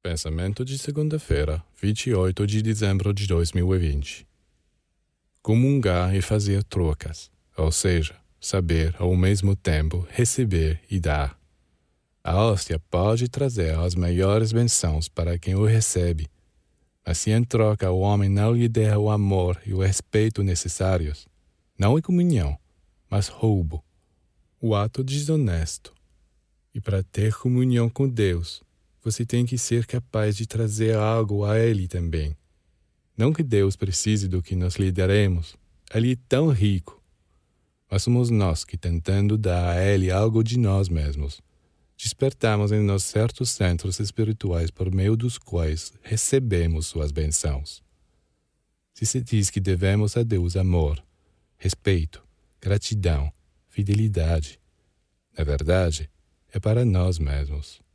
Pensamento de segunda-feira, 28 de dezembro de 2020. Comungar e fazer trocas, ou seja, saber ao mesmo tempo receber e dar. A hóstia pode trazer as maiores bênçãos para quem o recebe, mas se em troca o homem não lhe der o amor e o respeito necessários, não é comunhão, mas roubo, o ato desonesto. E para ter comunhão com Deus, você tem que ser capaz de trazer algo a Ele também. Não que Deus precise do que nós lhe daremos, Ele é tão rico. Mas somos nós que, tentando dar a Ele algo de nós mesmos, despertamos em nós certos centros espirituais por meio dos quais recebemos suas bênçãos. Se se diz que devemos a Deus amor, respeito, gratidão, fidelidade, na verdade, é para nós mesmos.